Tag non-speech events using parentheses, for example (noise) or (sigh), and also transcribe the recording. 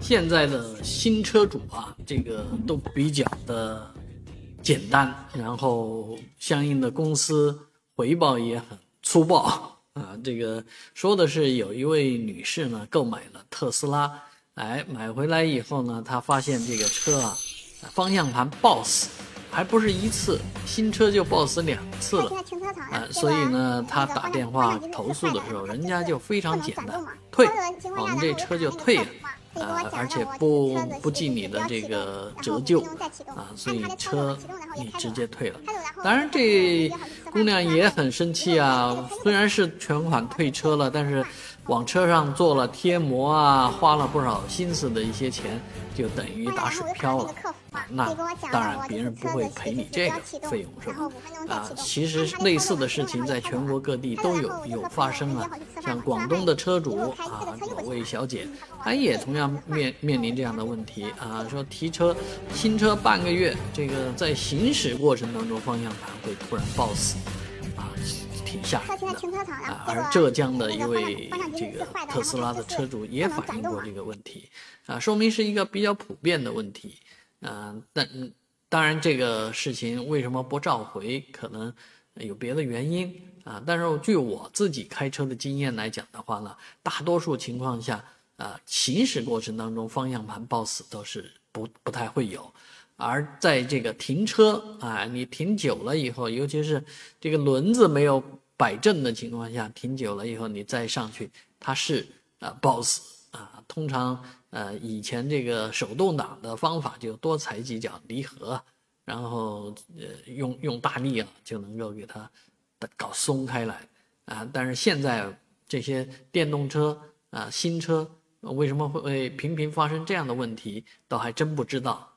现在的新车主啊，这个都比较的简单，然后相应的公司回报也很粗暴 (laughs) 啊。这个说的是有一位女士呢，购买了特斯拉，哎，买回来以后呢，她发现这个车啊，方向盘抱死。还不是一次，新车就爆死两次了，啊，所以呢，他打电话投诉的时候，人家就非常简单，退，我们这车就退了，啊，而且不不计你的这个折旧，啊，所以车你直接退了。当然，这姑娘也很生气啊，虽然是全款退车了，但是往车上做了贴膜啊，花了不少心思的一些钱，就等于打水漂了。那当然，别人不会赔你这个费用，是吧？啊，其实类似的事情在全国各地都有有发生啊。像广东的车主啊，某位小姐，她也同样面面临这样的问题啊，说提车新车半个月，这个在行驶过程当中方向盘会突然抱死，啊，挺吓人的啊。而浙江的一位这个特斯拉的车主也反映过这个问题，啊，说明是一个比较普遍的问题。嗯，但当然这个事情为什么不召回，可能有别的原因啊。但是据我自己开车的经验来讲的话呢，大多数情况下啊，行驶过程当中方向盘抱死都是不不太会有，而在这个停车啊，你停久了以后，尤其是这个轮子没有摆正的情况下，停久了以后你再上去，它是啊抱死。啊，通常呃以前这个手动挡的方法就多踩几脚离合，然后呃用用大力啊就能够给它搞松开来啊。但是现在这些电动车啊新车为什么会频频发生这样的问题，倒还真不知道